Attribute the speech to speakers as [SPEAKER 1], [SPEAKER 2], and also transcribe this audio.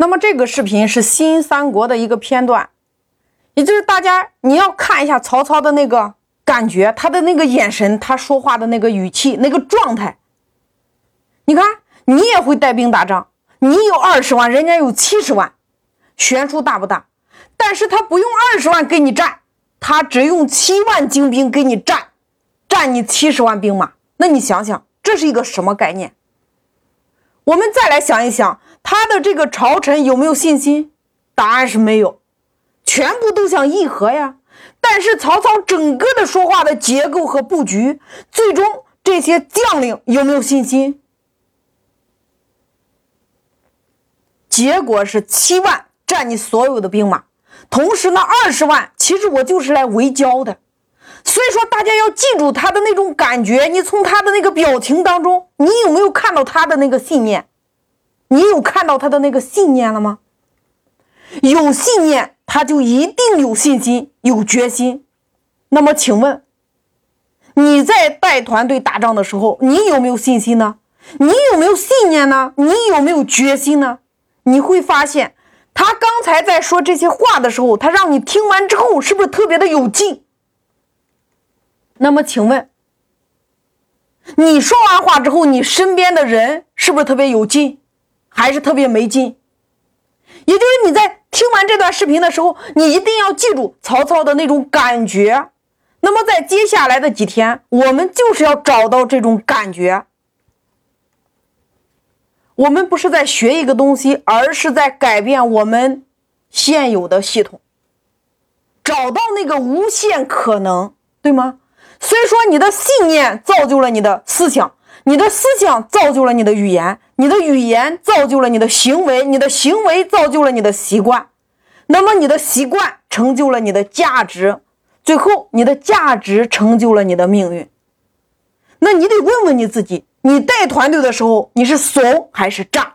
[SPEAKER 1] 那么这个视频是新三国的一个片段，也就是大家你要看一下曹操的那个感觉，他的那个眼神，他说话的那个语气，那个状态。你看，你也会带兵打仗，你有二十万，人家有七十万，悬殊大不大？但是他不用二十万给你战，他只用七万精兵给你战，战你七十万兵马。那你想想，这是一个什么概念？我们再来想一想。他的这个朝臣有没有信心？答案是没有，全部都想议和呀。但是曹操整个的说话的结构和布局，最终这些将领有没有信心？结果是七万占你所有的兵马，同时呢，二十万其实我就是来围剿的。所以说，大家要记住他的那种感觉。你从他的那个表情当中，你有没有看到他的那个信念？你有看到他的那个信念了吗？有信念，他就一定有信心、有决心。那么，请问你在带团队打仗的时候，你有没有信心呢？你有没有信念呢？你有没有决心呢？你会发现，他刚才在说这些话的时候，他让你听完之后，是不是特别的有劲？那么，请问你说完话之后，你身边的人是不是特别有劲？还是特别没劲，也就是你在听完这段视频的时候，你一定要记住曹操的那种感觉。那么在接下来的几天，我们就是要找到这种感觉。我们不是在学一个东西，而是在改变我们现有的系统，找到那个无限可能，对吗？所以说，你的信念造就了你的思想。你的思想造就了你的语言，你的语言造就了你的行为，你的行为造就了你的习惯，那么你的习惯成就了你的价值，最后你的价值成就了你的命运。那你得问问你自己，你带团队的时候你是怂还是炸？